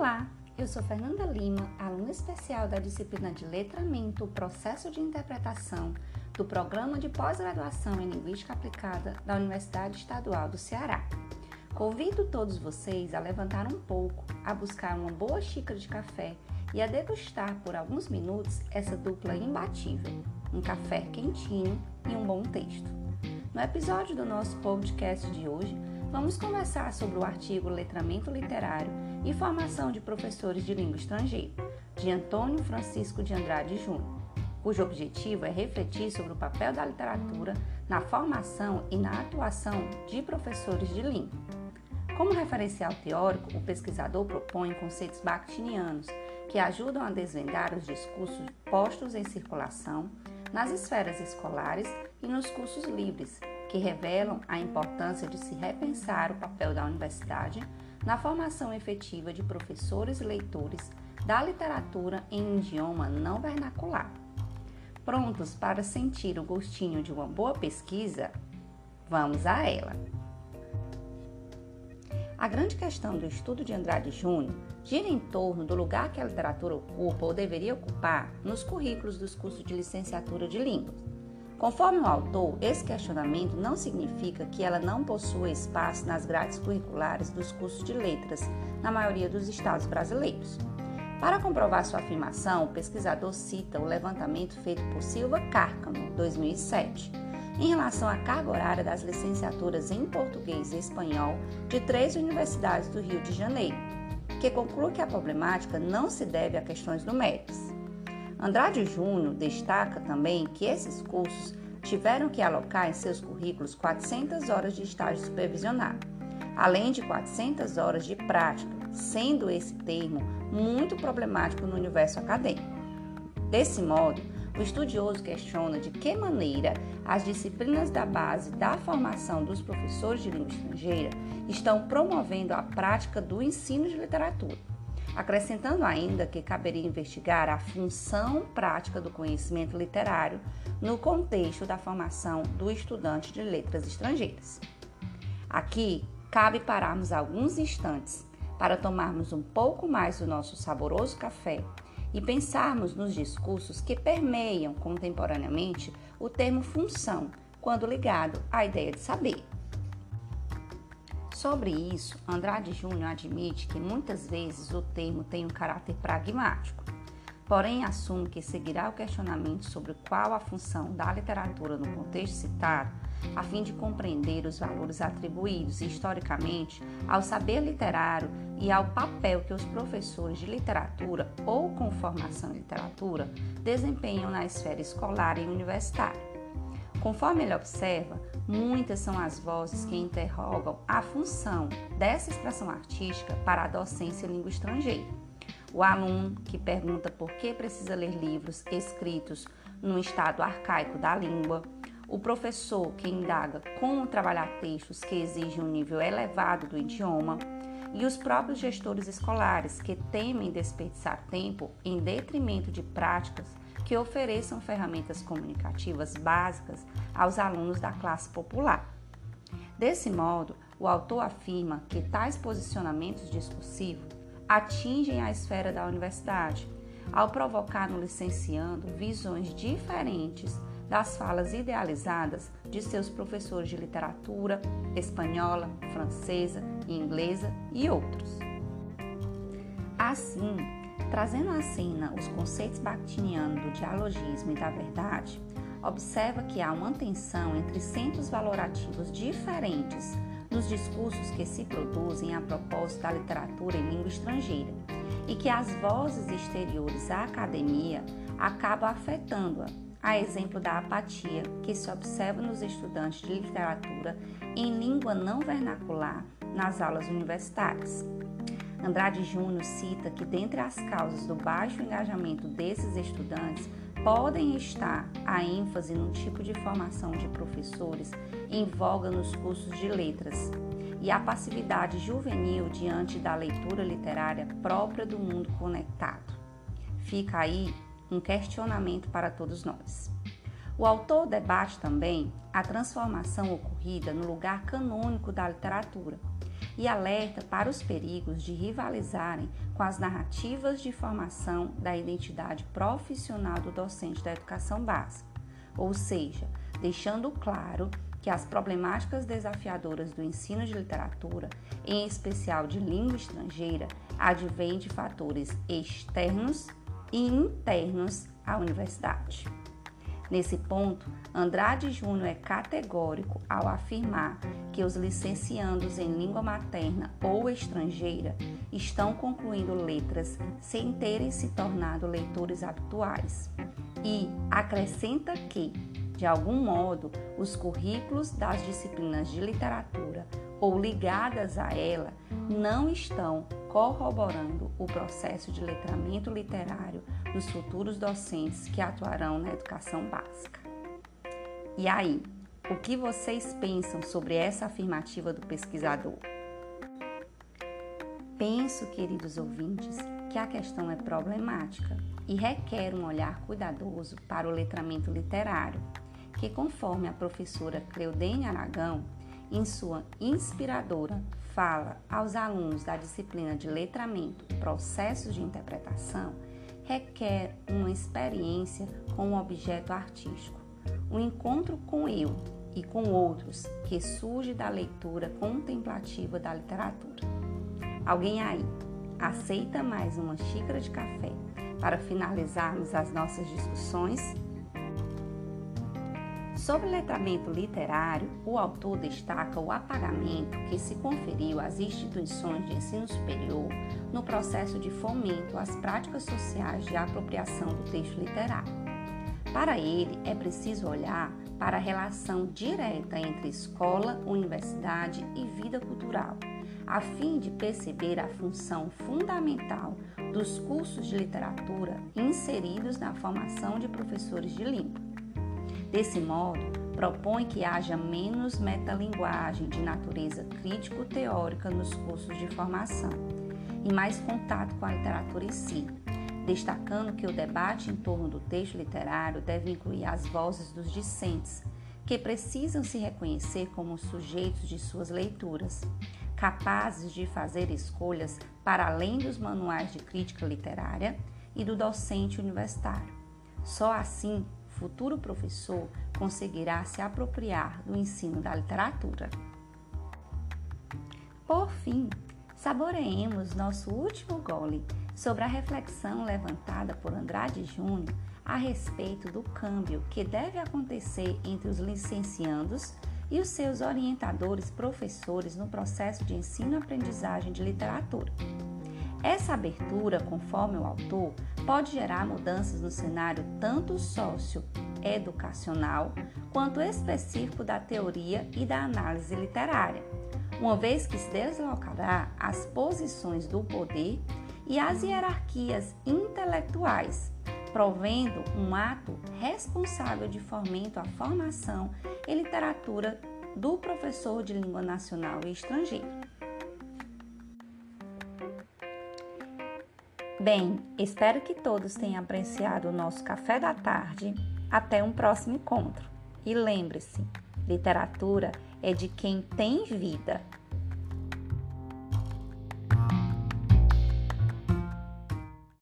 Olá, eu sou Fernanda Lima, aluna especial da disciplina de Letramento, Processo de Interpretação do Programa de Pós-Graduação em Linguística Aplicada da Universidade Estadual do Ceará. Convido todos vocês a levantar um pouco, a buscar uma boa xícara de café e a degustar por alguns minutos essa dupla imbatível, um café quentinho e um bom texto. No episódio do nosso podcast de hoje, vamos conversar sobre o artigo Letramento Literário e Formação de Professores de Língua Estrangeira, de Antônio Francisco de Andrade Júnior, cujo objetivo é refletir sobre o papel da literatura na formação e na atuação de professores de língua. Como referencial teórico, o pesquisador propõe conceitos bakhtinianos que ajudam a desvendar os discursos postos em circulação nas esferas escolares e nos cursos livres, que revelam a importância de se repensar o papel da universidade na formação efetiva de professores e leitores da literatura em idioma não vernacular. Prontos para sentir o gostinho de uma boa pesquisa? Vamos a ela! A grande questão do estudo de Andrade Júnior gira em torno do lugar que a literatura ocupa ou deveria ocupar nos currículos dos cursos de licenciatura de línguas. Conforme o autor, esse questionamento não significa que ela não possua espaço nas grades curriculares dos cursos de letras, na maioria dos estados brasileiros. Para comprovar sua afirmação, o pesquisador cita o levantamento feito por Silva Cárcamo, 2007, em relação à carga horária das licenciaturas em português e espanhol de três universidades do Rio de Janeiro, que conclui que a problemática não se deve a questões numéricas. Andrade Júnior destaca também que esses cursos tiveram que alocar em seus currículos 400 horas de estágio supervisionado, além de 400 horas de prática, sendo esse termo muito problemático no universo acadêmico. Desse modo, o estudioso questiona de que maneira as disciplinas da base da formação dos professores de língua estrangeira estão promovendo a prática do ensino de literatura acrescentando ainda que caberia investigar a função prática do conhecimento literário no contexto da formação do estudante de letras estrangeiras. Aqui cabe pararmos alguns instantes para tomarmos um pouco mais do nosso saboroso café e pensarmos nos discursos que permeiam contemporaneamente o termo função, quando ligado à ideia de saber. Sobre isso, Andrade Júnior admite que muitas vezes o termo tem um caráter pragmático, porém assume que seguirá o questionamento sobre qual a função da literatura no contexto citado, a fim de compreender os valores atribuídos historicamente ao saber literário e ao papel que os professores de literatura ou com formação em literatura desempenham na esfera escolar e universitária. Conforme ele observa, muitas são as vozes que interrogam a função dessa expressão artística para a docência em língua estrangeira. O aluno que pergunta por que precisa ler livros escritos no estado arcaico da língua, o professor que indaga como trabalhar textos que exigem um nível elevado do idioma, e os próprios gestores escolares que temem desperdiçar tempo em detrimento de práticas que ofereçam ferramentas comunicativas básicas aos alunos da classe popular. Desse modo, o autor afirma que tais posicionamentos discursivos atingem a esfera da universidade, ao provocar no licenciando visões diferentes das falas idealizadas de seus professores de literatura espanhola, francesa, inglesa e outros. Assim, Trazendo à cena os conceitos bakhtinianos do dialogismo e da verdade, observa que há uma tensão entre centros valorativos diferentes nos discursos que se produzem a propósito da literatura em língua estrangeira e que as vozes exteriores à academia acabam afetando-a, a exemplo da apatia que se observa nos estudantes de literatura em língua não vernacular nas aulas universitárias. Andrade Júnior cita que, dentre as causas do baixo engajamento desses estudantes, podem estar a ênfase no tipo de formação de professores em voga nos cursos de letras e a passividade juvenil diante da leitura literária própria do mundo conectado. Fica aí um questionamento para todos nós. O autor debate também a transformação ocorrida no lugar canônico da literatura e alerta para os perigos de rivalizarem com as narrativas de formação da identidade profissional do docente da educação básica, ou seja, deixando claro que as problemáticas desafiadoras do ensino de literatura, em especial de língua estrangeira, advêm de fatores externos e internos à universidade. Nesse ponto, Andrade Júnior é categórico ao afirmar que os licenciandos em língua materna ou estrangeira estão concluindo letras sem terem se tornado leitores habituais. E acrescenta que, de algum modo, os currículos das disciplinas de literatura ou ligadas a ela não estão corroborando o processo de letramento literário dos futuros docentes que atuarão na educação básica. E aí, o que vocês pensam sobre essa afirmativa do pesquisador? Penso, queridos ouvintes, que a questão é problemática e requer um olhar cuidadoso para o letramento literário, que, conforme a professora Cleudene Aragão, em sua inspiradora fala aos alunos da disciplina de letramento Processos de Interpretação, requer uma experiência com o objeto artístico, um encontro com eu e com outros que surge da leitura contemplativa da literatura. Alguém aí aceita mais uma xícara de café para finalizarmos as nossas discussões? Sobre letramento literário, o autor destaca o apagamento que se conferiu às instituições de ensino superior no processo de fomento às práticas sociais de apropriação do texto literário. Para ele, é preciso olhar para a relação direta entre escola, universidade e vida cultural, a fim de perceber a função fundamental dos cursos de literatura inseridos na formação de professores de língua. Desse modo, propõe que haja menos metalinguagem de natureza crítico-teórica nos cursos de formação e mais contato com a literatura em si, destacando que o debate em torno do texto literário deve incluir as vozes dos discentes, que precisam se reconhecer como sujeitos de suas leituras, capazes de fazer escolhas para além dos manuais de crítica literária e do docente universitário. Só assim futuro professor conseguirá se apropriar do ensino da literatura. Por fim, saboreemos nosso último gole sobre a reflexão levantada por Andrade Júnior a respeito do câmbio que deve acontecer entre os licenciandos e os seus orientadores professores no processo de ensino-aprendizagem de literatura. Essa abertura, conforme o autor, pode gerar mudanças no cenário tanto socioeducacional quanto específico da teoria e da análise literária, uma vez que se deslocará as posições do poder e as hierarquias intelectuais, provendo um ato responsável de fomento à formação e literatura do professor de língua nacional e estrangeira. Bem, espero que todos tenham apreciado o nosso café da tarde. Até um próximo encontro. E lembre-se, literatura é de quem tem vida.